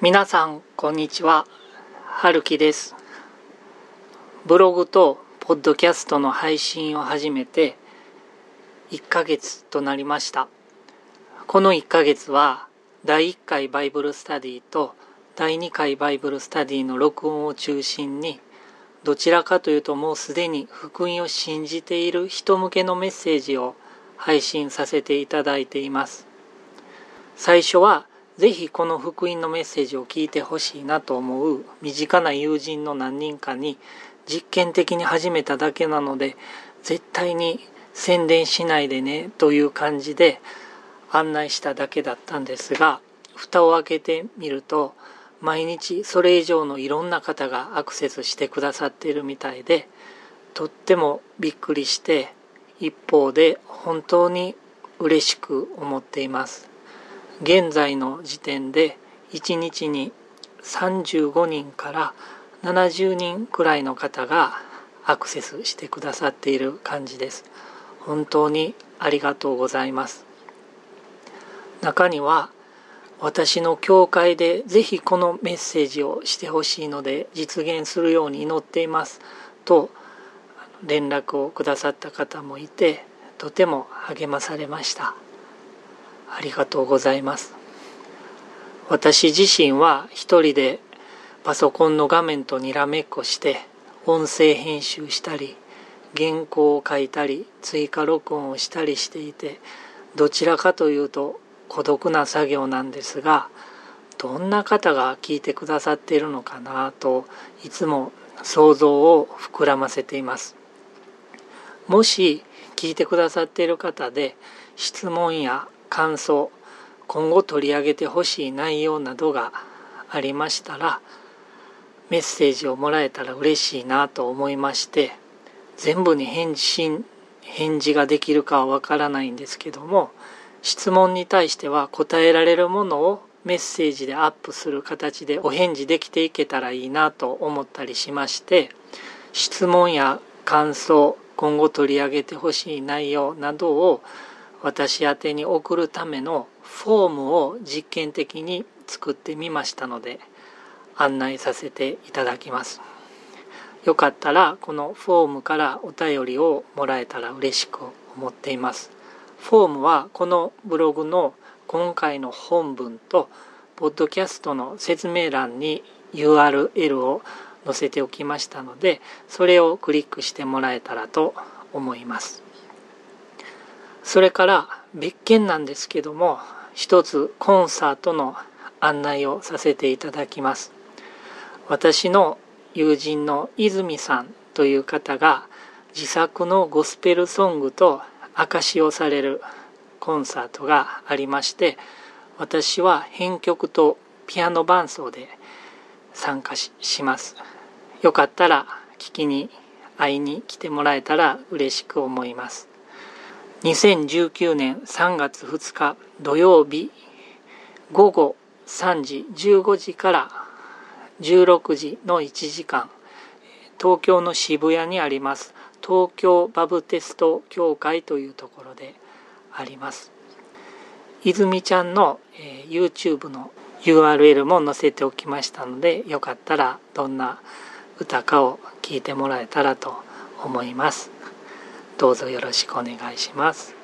皆さんこんにちは。春樹です。ブログとポッドキャストの配信を始めて1ヶ月となりました。この1ヶ月は第1回バイブルスタディと第2回バイブルスタディの録音を中心にどちらかというともうすでに福音を信じている人向けのメッセージを配信させていただいています。最初はぜひこの福音のメッセージを聞いてほしいなと思う身近な友人の何人かに実験的に始めただけなので絶対に宣伝しないでねという感じで案内しただけだったんですが蓋を開けてみると毎日それ以上のいろんな方がアクセスしてくださっているみたいでとってもびっくりして一方で本当に嬉しく思っています。現在の時点で1日に35人から70人くらいの方がアクセスしてくださっている感じです。本当にありがとうございます。中には私の教会でぜひこのメッセージをしてほしいので実現するように祈っています。と連絡をくださった方もいてとても励まされました。ありがとうございます。私自身は一人でパソコンの画面とにらめっこして音声編集したり原稿を書いたり追加録音をしたりしていてどちらかというと孤独な作業なんですがどんな方が聞いてくださっているのかなといつも想像を膨らませています。もし聞いてくださっている方で質問や感想今後取り上げてほしい内容などがありましたらメッセージをもらえたら嬉しいなと思いまして全部に返信返事ができるかはわからないんですけども質問に対しては答えられるものをメッセージでアップする形でお返事できていけたらいいなと思ったりしまして質問や感想今後取り上げてほしい内容などを私宛に送るためのフォームを実験的に作ってみましたので案内させていただきます。よかったらこのフォームからお便りをもらえたら嬉しく思っています。フォームはこのブログの今回の本文とポッドキャストの説明欄に URL を載せておきましたのでそれをクリックしてもらえたらと思います。それから別件なんですけども一つコンサートの案内をさせていただきます。私の友人の泉さんという方が自作のゴスペルソングと証しをされるコンサートがありまして私は編曲とピアノ伴奏で参加します。よかったら聞きに会いに来てもらえたら嬉しく思います。2019年3月2日土曜日午後3時15時から16時の1時間東京の渋谷にあります東京バブテスト協会というところであります。泉ちゃんの、えー、YouTube の URL も載せておきましたのでよかったらどんな歌かを聴いてもらえたらと思います。どうぞよろしくお願いします。